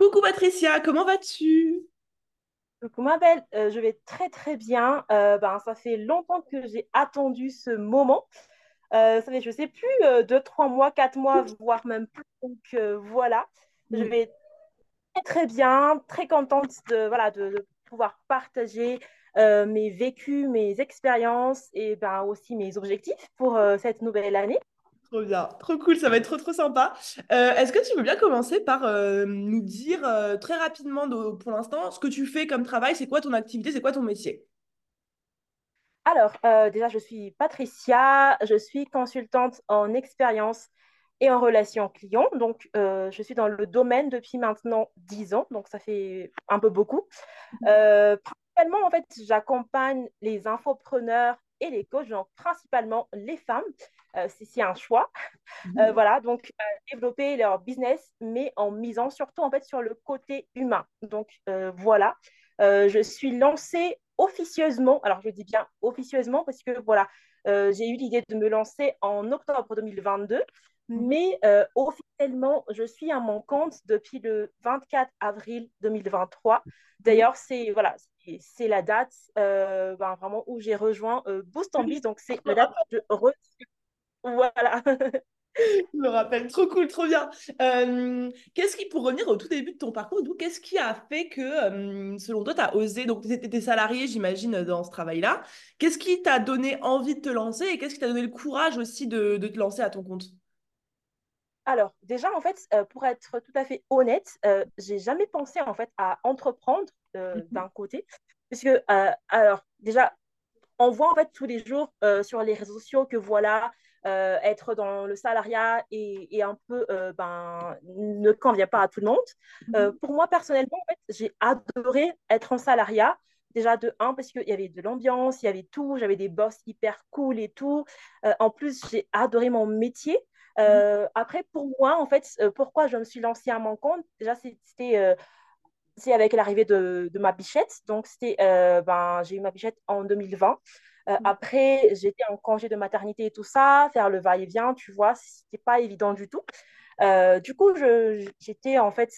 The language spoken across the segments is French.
Coucou Patricia, comment vas-tu? Coucou ma belle, Euh, je vais très très bien. Euh, ben, ça fait longtemps que j'ai attendu ce moment. Euh, ça fait, je sais plus, euh, deux, trois mois, quatre mois, voire même plus. Donc voilà, je vais très très bien, très contente de, voilà, de, de pouvoir partager mes vécus, mes expériences et ben, aussi mes objectifs pour cette nouvelle année. Trop bien, trop cool, ça va être trop trop sympa. Euh, est-ce que tu veux bien commencer par euh, nous dire euh, très rapidement de- pour l'instant ce que tu fais comme travail, c'est quoi ton activité, c'est quoi ton métier? Alors, déjà, je suis Patricia, je suis consultante en expérience et en relations clients. Donc, je suis dans le domaine depuis maintenant 10 ans, donc ça fait un peu beaucoup. Euh, principalement, en fait, j'accompagne les infopreneurs et les coachs, donc principalement les femmes. Euh, c'est un choix. Euh, Mhm. voilà, donc euh, développer leur business, mais en misant surtout en fait sur le côté humain. Donc euh, voilà, Euh, je suis lancée officieusement, alors je dis bien officieusement parce que voilà, euh, j'ai eu l'idée de me lancer en octobre 2022, Mhm. mais euh, officiellement, je suis à mon compte depuis le 24 avril 2023. Mhm. D'ailleurs, c'est voilà, c'est la date euh, ben, vraiment où j'ai rejoint euh, Boost en Biz, donc c'est la date où je re... Voilà. je me rappelle. trop cool, trop bien. Euh, qu'est-ce qui, pour revenir au tout début de ton parcours, d'où qu'est-ce qui a fait que, euh, selon toi, tu as osé, donc tu étais salarié, j'imagine, dans ce travail-là, qu'est-ce qui t'a donné envie de te lancer et qu'est-ce qui t'a donné le courage aussi de, de te lancer à ton compte? Alors, déjà, en fait, euh, pour être tout à fait honnête, j'ai jamais pensé en fait à entreprendre Mhm. d'un côté, puisque euh, alors déjà, on voit en fait tous les jours sur les réseaux sociaux que voilà, euh, être dans le salariat et, et un peu euh, ben ne convient pas à tout le monde. Euh, Mhm. pour moi personnellement, en fait, j'ai adoré être en salariat. Déjà de un, parce qu'il y avait de l'ambiance, il y avait tout, j'avais des boss hyper cool et tout. En plus, j'ai adoré mon métier. Mhm. Euh, après, pour moi, en fait, euh, pourquoi je me suis lancée à mon compte, déjà, c'était euh, c'est avec l'arrivée de, de ma bichette. Donc, c'était, euh, ben, j'ai eu ma bichette en 2020. Euh, après, j'étais en congé de maternité et tout ça, faire le va-et-vient, tu vois, c'était pas évident du tout. Euh, du coup, j'étais en fait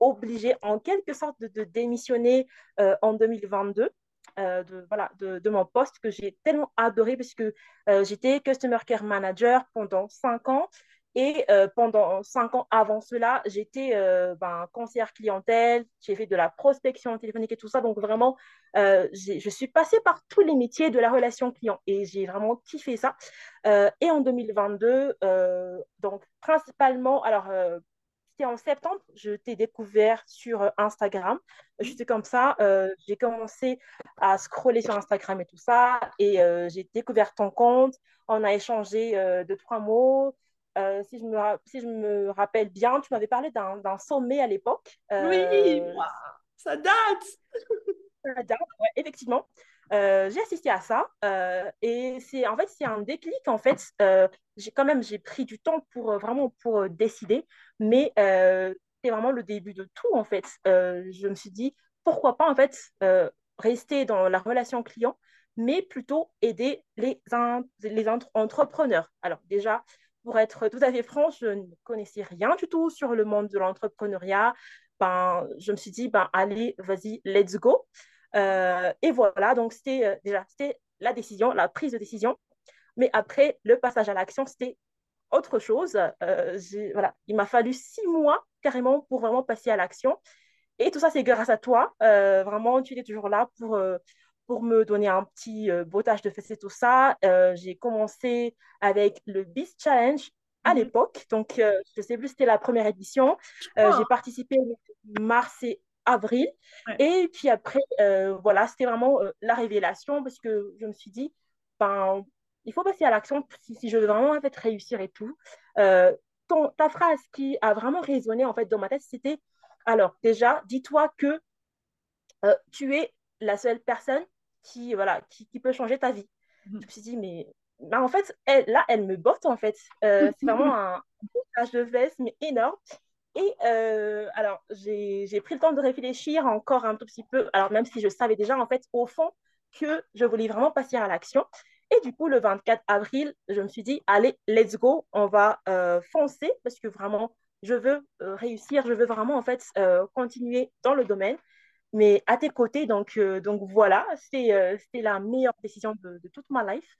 obligée en quelque sorte de, de démissionner en 2022 euh, de, voilà, de, de mon poste que j'ai tellement adoré parce que j'étais Customer Care Manager pendant cinq ans. Et euh, pendant cinq ans avant cela, j'étais euh, ben, conseillère clientèle, j'ai fait de la prospection téléphonique et tout ça. Donc vraiment, euh, je suis passée par tous les métiers de la relation client et j'ai vraiment kiffé ça. Euh, et en 2022, euh, donc principalement, alors c'était en septembre, je t'ai découvert sur Instagram. Juste comme ça, j'ai commencé à scroller sur Instagram et tout ça, et j'ai découvert ton compte. On a échangé deux, trois mots. Euh, si, je me si je me rappelle bien, tu m'avais parlé d'un sommet à l'époque. Oui, Euh, ça date. Canada, ouais, effectivement. Euh, j'ai assisté à ça euh, et c'est en fait c'est un déclic en fait euh, j'ai quand même j'ai pris du temps pour vraiment pour décider mais c'est vraiment le début de tout en fait je me suis dit pourquoi pas en fait rester dans la relation client mais plutôt aider les, in- les entre- entrepreneurs alors déjà pour être tout à fait franche je ne connaissais rien du tout sur le monde de l'entrepreneuriat ben, je me suis dit ben allez vas-y let's go euh, et voilà, donc c'était euh, déjà la décision, la prise de décision. Mais après, le passage à l'action, c'était autre chose. Euh, voilà, il m'a fallu six mois carrément pour vraiment passer à l'action. Et tout ça, c'est grâce à toi. Vraiment, tu étais toujours là pour, pour me donner un petit euh, bottage de fesses et tout ça. Euh, j'ai commencé avec le Beast Challenge à Mhm. l'époque. Donc, euh, je ne sais plus, c'était la première édition. Euh, j'ai participé mars et avril. Ouais. Et puis après, voilà, c'était vraiment la révélation parce que je me suis dit, ben, il faut passer à l'action si, si je veux vraiment en fait, réussir et tout. Ton, ta phrase qui a vraiment résonné en fait dans ma tête, c'était alors, déjà, dis-toi que tu es la seule personne qui, voilà, qui, qui peut changer ta vie. Je me suis dit, mais bah, en fait, elle, là, elle me botte, en fait. Euh, c'est vraiment un bottage de veste, mais énorme. Et euh, alors, j'ai j'ai pris le temps de réfléchir encore un tout petit peu, alors même si je savais déjà, en fait, au fond, que je voulais vraiment passer à l'action. Et du coup, le 24 avril, je me suis dit, allez, let's go, on va euh, foncer, parce que vraiment, je veux réussir, je veux vraiment en fait continuer dans le domaine mais à tes côtés. Donc, euh, donc voilà, euh, c'était la meilleure décision de, toute ma life.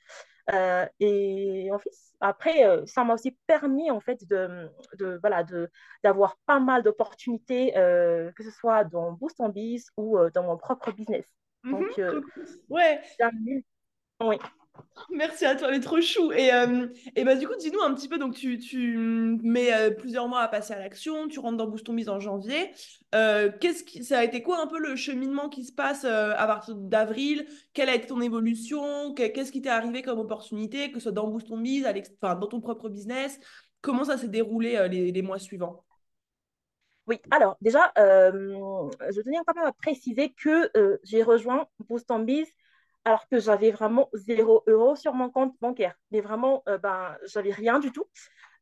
Euh, et en fait, après, ça m'a aussi permis en fait de, de voilà de d'avoir pas mal d'opportunités, que ce soit dans Boost en Biz ou dans mon propre business. Mhm. Donc, ouais. Oui. Merci à toi, mais trop chou. Et, euh, et bah, du coup, dis-nous un petit peu. Donc, tu, tu mets euh, plusieurs mois à passer à l'action. Tu rentres dans Boost Mise en janvier. Euh, qu'est-ce qui, ça a été quoi un peu le cheminement qui se passe à partir d'avril? Quelle a été ton évolution? Qu'est-ce qui t'est arrivé comme opportunité, que ce soit dans Boost Mise, enfin, dans ton propre business? Comment ça s'est déroulé les, les, mois suivants? Oui, alors déjà, je tenais quand même à préciser que j'ai rejoint Boost Biz alors que j'avais vraiment zéro euro sur mon compte bancaire. Mais vraiment, euh, ben, j'avais rien du tout.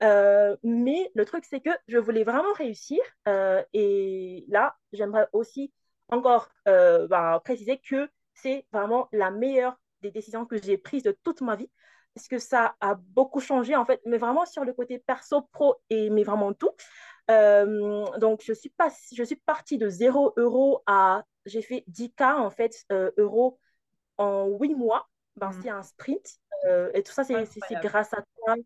Euh, mais le truc, c'est que je voulais vraiment réussir. Euh, et là, j'aimerais aussi encore ben, préciser que c'est vraiment la meilleure des décisions que j'ai prises de toute ma vie. Parce que ça a beaucoup changé, en fait, mais vraiment sur le côté perso, pro, et mais vraiment tout. donc, je suis, pas, je suis partie de 0 euros à, j'ai fait 10K, en fait, euros en huit mois, ben, mm. c'est un sprint. Euh, et tout ça, c'est grâce à toi,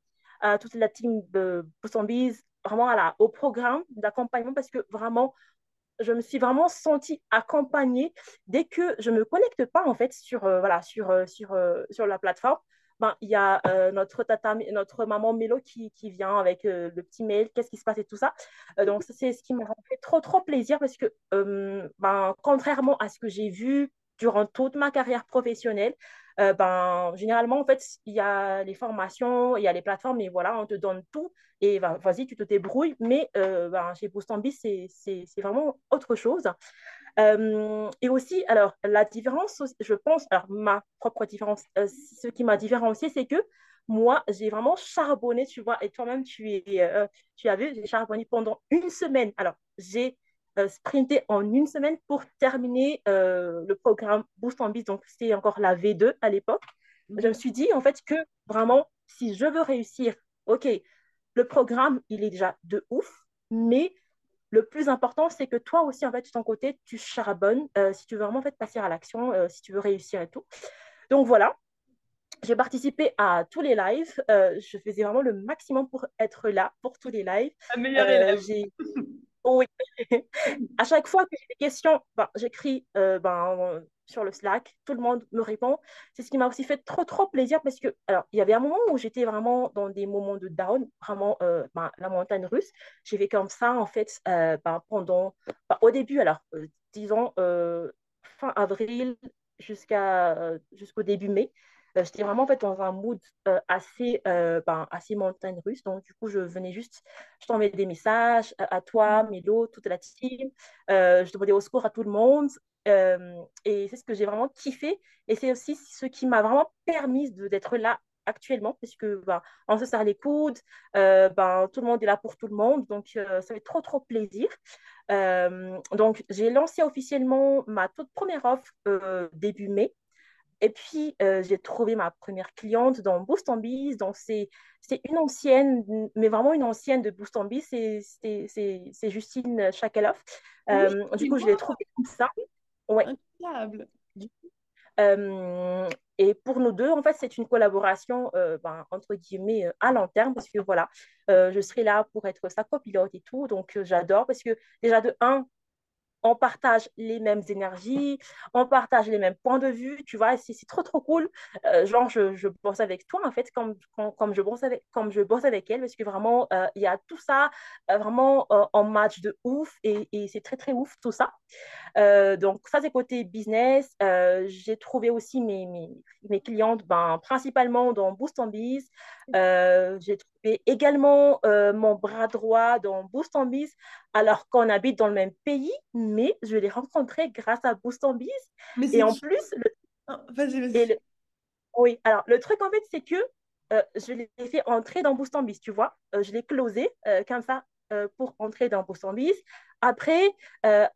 à toute la team de Bise, vraiment à la, au programme d'accompagnement, parce que vraiment, je me suis vraiment sentie accompagnée dès que je ne me connecte pas, en fait, sur, euh, voilà, sur, euh, sur, sur la plateforme. Ben, il y a notre, tata, notre maman Mélo qui, qui vient avec le petit mail, qu'est-ce qui se passe et tout ça. donc, c'est ce qui m'a fait trop, trop plaisir parce que, ben, contrairement à ce que j'ai vu durant toute ma carrière professionnelle, euh, ben, généralement, en fait, il y a les formations, il y a les plateformes, et voilà, on te donne tout, et ben, vas-y, tu te débrouilles. Mais euh, ben, chez Boostambi, c'est vraiment autre chose. Euh, et aussi, alors, la différence, je pense, alors, ma propre différence, ce qui m'a différencié, c'est que moi, j'ai vraiment charbonné, tu vois, et toi-même, tu, es, tu as vu, j'ai charbonné pendant une semaine. Alors, j'ai euh, sprinter en une semaine pour terminer euh, le programme Boost en Biz. Donc, c'était encore la V2 à l'époque. Je me suis dit, en fait, que vraiment, si je veux réussir, OK, le programme, il est déjà de ouf, mais le plus important, c'est que toi aussi, en fait, de ton côté, tu charbonnes euh, si tu veux vraiment en fait, passer à l'action, si tu veux réussir et tout. Donc, voilà. J'ai participé à tous les lives. je faisais vraiment le maximum pour être là pour tous les lives. La meilleure élève. Oui. à chaque fois que j'ai des questions, ben, j'écris euh, ben, sur le Slack, tout le monde me répond. C'est ce qui m'a aussi fait trop, trop plaisir parce que, alors, il y avait un moment où j'étais vraiment dans des moments de down, vraiment euh, ben, la montagne russe. J'ai vécu comme ça, en fait, euh, pendant, au début, alors, disons, fin avril jusqu'à, jusqu'au début mai. Euh, j'étais vraiment en fait dans un mood euh, assez, euh, ben, assez montagne russe. Donc, du coup, je venais juste, je t'envoyais des messages à, toi, Mélo, toute la team. je demandais au secours à tout le monde. et c'est ce que j'ai vraiment kiffé. Et c'est aussi ce qui m'a vraiment permis d'être là actuellement, parce que ben, on se serre les coudes, ben, tout le monde est là pour tout le monde, donc ça fait trop trop plaisir. donc j'ai lancé officiellement ma toute première offre début mai, et puis, euh, j'ai trouvé ma première cliente dans Boost en Biz. Donc, c'est une ancienne, mais vraiment une ancienne de Boost en Biz. C'est Justine Chakeloff. Euh, du coup, je l'ai trouvée comme ça. Ouais. Incroyable. Euh, et pour nous deux, en fait, c'est une collaboration, ben, entre guillemets, à long terme, parce que voilà, je serai là pour être sa copilote et tout. Donc, j'adore, parce que déjà, de un, on partage les mêmes énergies, on partage les mêmes points de vue, tu vois, c'est trop, trop cool. Euh, genre, je, je, bosse avec toi, en fait, comme, comme, je, bosse avec, comme je bosse avec elle, parce que vraiment, euh, il y a tout ça, euh, vraiment en match de ouf, et, et c'est très, très ouf, tout ça. donc, ça, c'est côté business. J'ai trouvé aussi mes, mes, mes, clientes, ben, principalement dans Boost en Biz. J'ai trouvé également mon bras droit dans Boost en Biz, alors qu'on habite dans le même pays, mais je l'ai rencontré grâce à Boost en Biz. et en plus, le... Ah, vas-y, vas-y. Oui, alors le truc en fait, c'est que euh, je l'ai fait entrer dans Boost en Biz, tu vois. Euh, je l'ai closé euh, comme ça pour entrer dans Boost en Biz. Après,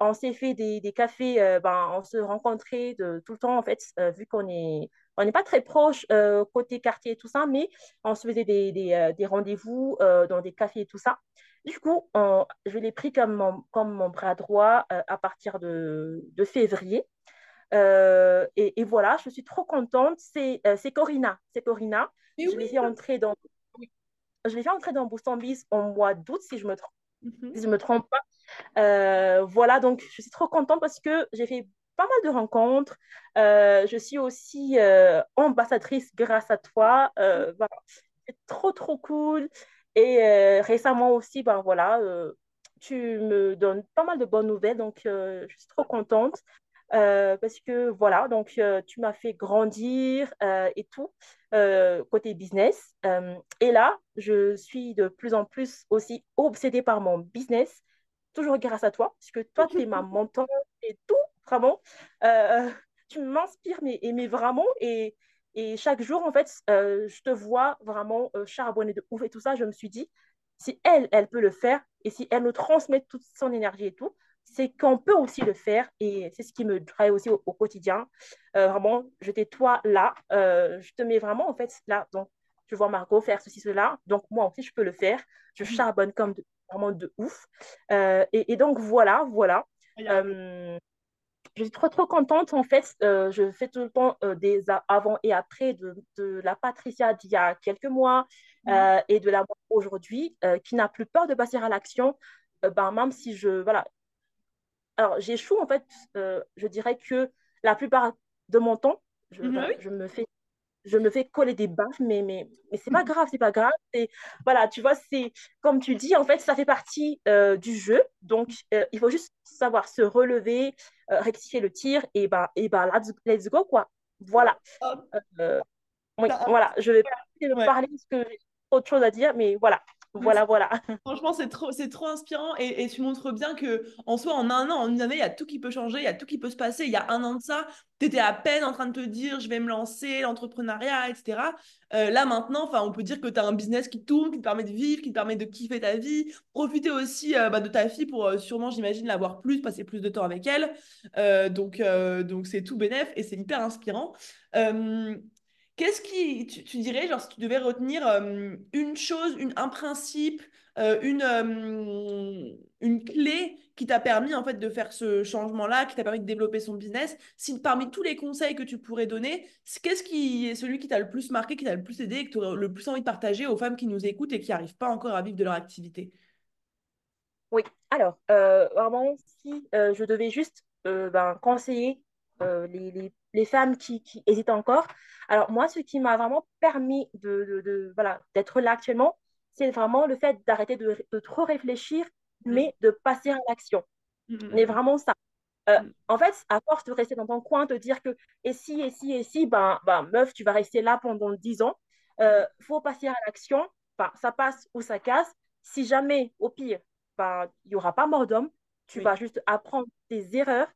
on s'est fait des, des cafés, ben, on se rencontrait de, tout le temps, en fait, vu qu'on est on n'est pas très proche côté quartier et tout ça, mais on se faisait des, des, des rendez-vous dans des cafés et tout ça. Du coup, je l'ai pris comme mon, comme mon bras droit à partir de, de février. Et, et, voilà, je suis trop contente. C'est Corina. C'est Corina. je l'ai fait entrer dans je l'ai fait entrer dans Boston Biz en mois d'août, si je me trompe, mhm. si je me trompe pas. Euh, voilà, donc je suis trop contente parce que j'ai fait pas mal de rencontres. Euh, je suis aussi euh, ambassadrice grâce à toi. C'est trop, trop cool. Et récemment aussi, ben voilà, tu me donnes pas mal de bonnes nouvelles, donc je suis trop contente. Euh, parce que voilà, donc euh, tu m'as fait grandir euh, et tout, côté business. et là, je suis de plus en plus aussi obsédée par mon business, toujours grâce à toi, parce que toi, tu es ma mentor et tout, vraiment. tu m'inspires, mais, mais vraiment, et, et chaque jour, en fait, je te vois vraiment charbonner de ouf et tout ça. Je me suis dit, si elle, elle peut le faire, et si elle nous transmet toute son énergie et tout, c'est qu'on peut aussi le faire et c'est ce qui me drive aussi au, quotidien. Euh, vraiment, je t'ai toi là, euh, je te mets vraiment en fait là. Donc, je vois Margot faire ceci, cela. Donc, moi aussi, je peux le faire. Je mm. charbonne comme vraiment de ouf. Euh, et, donc, voilà, voilà. Je suis trop, trop contente. En fait, je fais tout le temps des avant et après de, de la Patricia d'il y a quelques mois mm. et de la aujourd'hui, qui n'a plus peur de passer à l'action. ben, même si je, voilà, alors, j'échoue, en fait, euh, je dirais que la plupart de mon temps, je, mhm. je, me, fais, je me fais coller des baffes, mais, mais, mais c'est pas mhm. grave, c'est pas grave. Voilà, tu vois, c'est comme tu dis, en fait, ça fait partie euh, du jeu. Donc, euh, il faut juste savoir se relever, rectifier le tir, et ben, et ben let's, go, quoi. Voilà. oui, voilà, je vais pas parler parce que j'ai autre chose à dire, mais voilà. Voilà, voilà. Franchement, c'est trop, c'est trop inspirant et, tu montres bien que en soi, en un an, en une année, il y a tout qui peut changer, il y a tout qui peut se passer. Il y a un an de ça, tu étais à peine en train de te dire, je vais me lancer, l'entrepreneuriat, etc. Euh, là, maintenant, enfin, on peut dire que tu as un business qui tourne, qui te permet de vivre, qui te permet de kiffer ta vie, profiter aussi euh, bah, de ta fille pour euh, sûrement, j'imagine, l'avoir plus, passer plus de temps avec elle. donc, donc c'est tout bénef et c'est hyper inspirant. Qu'est-ce qui, tu, dirais, genre, si tu devais retenir euh, une chose, un principe, euh, une, euh, une clé qui t'a permis en fait de faire ce changement-là, qui t'a permis de développer son business, si parmi tous les conseils que tu pourrais donner, qu'est-ce qui est celui qui t'a le plus marqué, qui t'a le plus aidé, que tu aurais le plus envie de partager aux femmes qui nous écoutent et qui n'arrivent pas encore à vivre de leur activité? Oui, alors, vraiment, si je devais juste ben, conseiller les, les, femmes qui, qui, hésitent encore. Alors moi, ce qui m'a vraiment permis de, de, voilà, d'être là actuellement, c'est vraiment le fait d'arrêter de, de, trop réfléchir, mm. mais de passer à l'action. Mm, mm, mais vraiment ça. Euh, en fait, à force de rester dans ton coin, te dire que et si, et si, et si, ben, ben meuf, tu vas rester là pendant 10 ans. Euh, faut passer à l'action. Ben, ça passe ou ça casse. Si jamais, au pire, ben, il n'y aura pas mort d'homme, tu vas juste apprendre tes erreurs.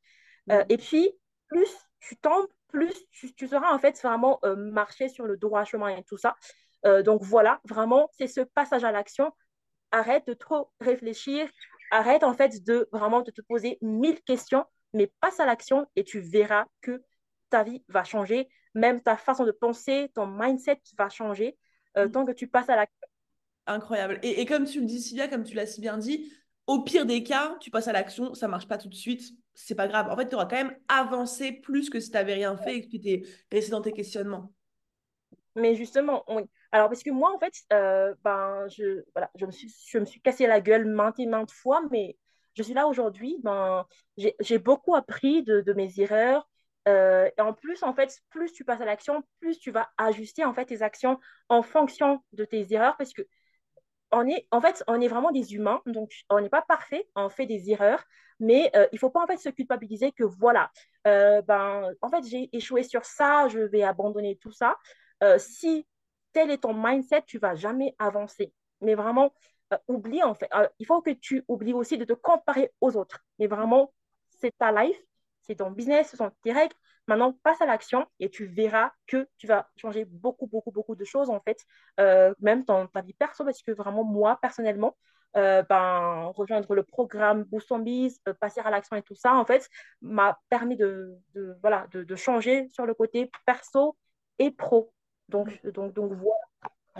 Euh, et puis, plus tu tombes, plus tu, tu seras en fait vraiment euh, marcher sur le droit chemin et tout ça. Euh, donc voilà, vraiment, c'est ce passage à l'action. Arrête de trop réfléchir, arrête en fait de vraiment de te poser mille questions, mais passe à l'action et tu verras que ta vie va changer, même ta façon de penser, ton mindset va changer euh, mm. tant que tu passes à l'action. Incroyable. Et, et, comme tu le dis si bien, comme tu l'as si bien dit, au pire des cas, tu passes à l'action, ça marche pas tout de suite, c'est pas grave. En fait, tu auras quand même avancé plus que si tu n'avais rien fait et que tu étais resté dans tes questionnements. Mais justement, oui. Alors, parce que moi, en fait, euh, ben, je, voilà, je, me suis, je me suis cassé la gueule maintes et maintes fois, mais je suis là aujourd'hui. Ben, j'ai beaucoup appris de, mes erreurs. Euh, et en plus, en fait, plus tu passes à l'action, plus tu vas ajuster en fait tes actions en fonction de tes erreurs, parce que on est, en fait, on est vraiment des humains, donc on n'est pas parfait, on fait des erreurs, mais euh, il ne faut pas en fait se culpabiliser que voilà, euh, ben, en fait, j'ai échoué sur ça, je vais abandonner tout ça. Euh, si tel est ton mindset, tu vas jamais avancer. Mais vraiment, oublie en fait, il faut que tu oublies aussi de te comparer aux autres. Mais vraiment, c'est ta life, c'est ton business, ce sont tes règles. Maintenant, passe à l'action et tu verras que tu vas changer beaucoup, beaucoup, beaucoup de choses, en fait, euh, même dans ta vie perso, parce que vraiment, moi, personnellement, euh, ben, rejoindre le programme Boost Biz, euh, passer à l'action et tout ça, en fait, m'a permis de, de voilà, de, de, changer sur le côté perso et pro. Donc, donc, donc voilà.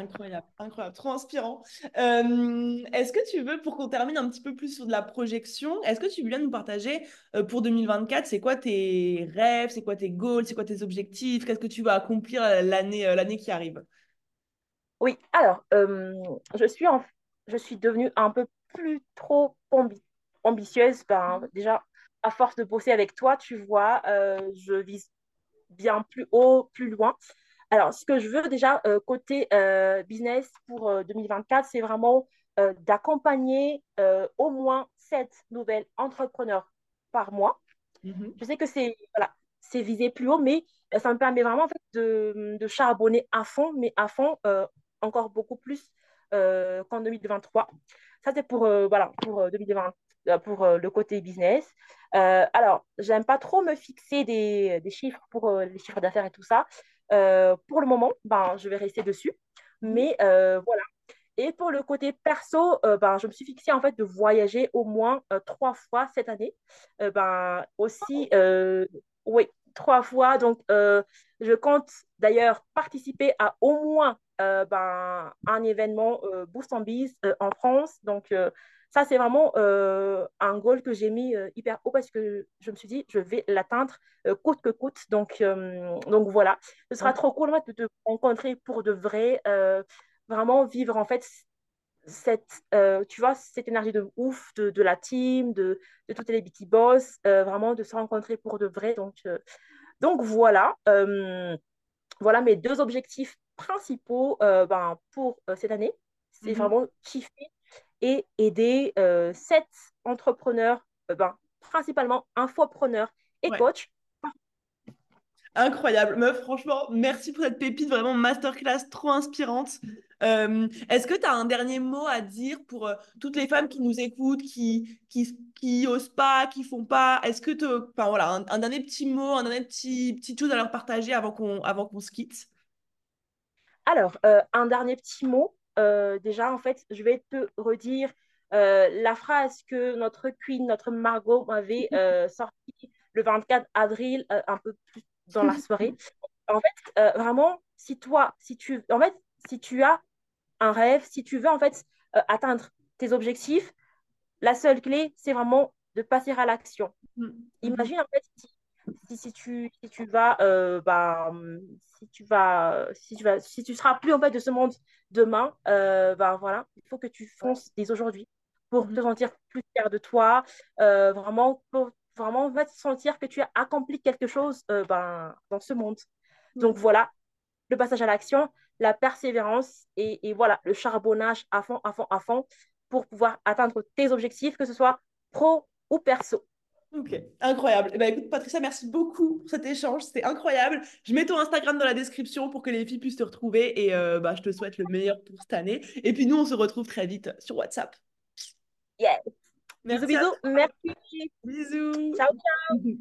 Incroyable, incroyable, trop inspirant. Euh, est-ce que tu veux, pour qu'on termine un petit peu plus sur de la projection, est-ce que tu veux bien nous partager euh, pour 2024, c'est quoi tes rêves, c'est quoi tes goals, c'est quoi tes objectifs, qu'est-ce que tu vas accomplir euh, l'année l'année qui arrive? Oui, alors, je suis, en, je suis devenue un peu plus trop ambi- ambitieuse. Ben, déjà, à force de bosser avec toi, tu vois, je vise bien plus haut, plus loin. Alors, ce que je veux déjà euh, côté euh, business pour euh, 2024, c'est vraiment euh, d'accompagner euh, au moins sept nouvelles entrepreneurs par mois. Mhm. Je sais que c'est voilà, c'est visé plus haut, mais euh, ça me permet vraiment en fait, de, de charbonner à fond, mais à fond euh, encore beaucoup plus euh, qu'en 2023. Ça, c'est pour, euh, voilà, pour euh, 2020, euh, pour euh, le côté business. Euh, alors, j'aime pas trop me fixer des, des chiffres pour euh, les chiffres d'affaires et tout ça. Euh, pour le moment, ben, je vais rester dessus. Mhm. Mais euh, voilà. Et pour le côté perso, euh, ben, je me suis fixée en fait de voyager au moins euh, trois fois cette année. Euh, ben, aussi, euh, oui, trois fois. Donc, je compte d'ailleurs participer à au moins ben, un événement Boost en Biz en France. Donc, ça, c'est vraiment euh, un goal que j'ai mis euh, hyper haut parce que je me suis dit, je vais l'atteindre euh, coûte que coûte. Donc, donc voilà, ce sera trop cool en fait, de te rencontrer pour de vrai, vraiment vivre en fait cette, euh, tu vois, cette énergie de ouf de, de la team, de, de toutes les BT Boss, euh, vraiment de se rencontrer pour de vrai. Donc, euh, donc voilà, voilà mes deux objectifs principaux ben, pour cette année. C'est Mhm. vraiment kiffer et aider euh, sept entrepreneurs, euh, ben, principalement infopreneurs et Ouais. coachs. Incroyable, meuf, franchement, merci pour cette pépite, vraiment masterclass trop inspirante. Euh, est-ce que tu as un dernier mot à dire pour euh, toutes les femmes qui nous écoutent, qui, qui, qui osent pas, qui font pas? Est-ce que tu enfin voilà, un, un dernier petit mot, un dernier petit, petite chose à leur partager avant qu'on avant qu'on se quitte? Alors, euh, un dernier petit mot. Euh, déjà, en fait, je vais te redire euh, la phrase que notre queen, notre Margot m'avait euh, sortie le 24 avril, un peu plus dans la soirée. En fait, vraiment, si toi, si tu, en fait, si tu as un rêve, si tu veux en fait atteindre tes objectifs, la seule clé, c'est vraiment de passer à l'action. Mhm. Imagine en fait si, si, si tu, si tu vas, euh, bah, hum, si tu vas, si tu vas, si tu seras plus en fait de ce monde demain, euh, bah, voilà, il faut que tu fonces dès aujourd'hui pour te Mhm. sentir plus fier de toi, euh, vraiment pour vraiment en fait, sentir que tu as accompli quelque chose ben, dans ce monde. Donc voilà, le passage à l'action, la persévérance et, et voilà, le charbonnage à fond, à fond, à fond pour pouvoir atteindre tes objectifs, que ce soit pro ou perso. Ok, incroyable. Eh ben, écoute, Patricia, merci beaucoup pour cet échange. C'était incroyable. Je mets ton Instagram dans la description pour que les filles puissent te retrouver et euh, bah, je te souhaite le meilleur pour cette année. Et puis nous, on se retrouve très vite sur WhatsApp. Bisous, Merci bisous. Merci. Bisous. Ciao.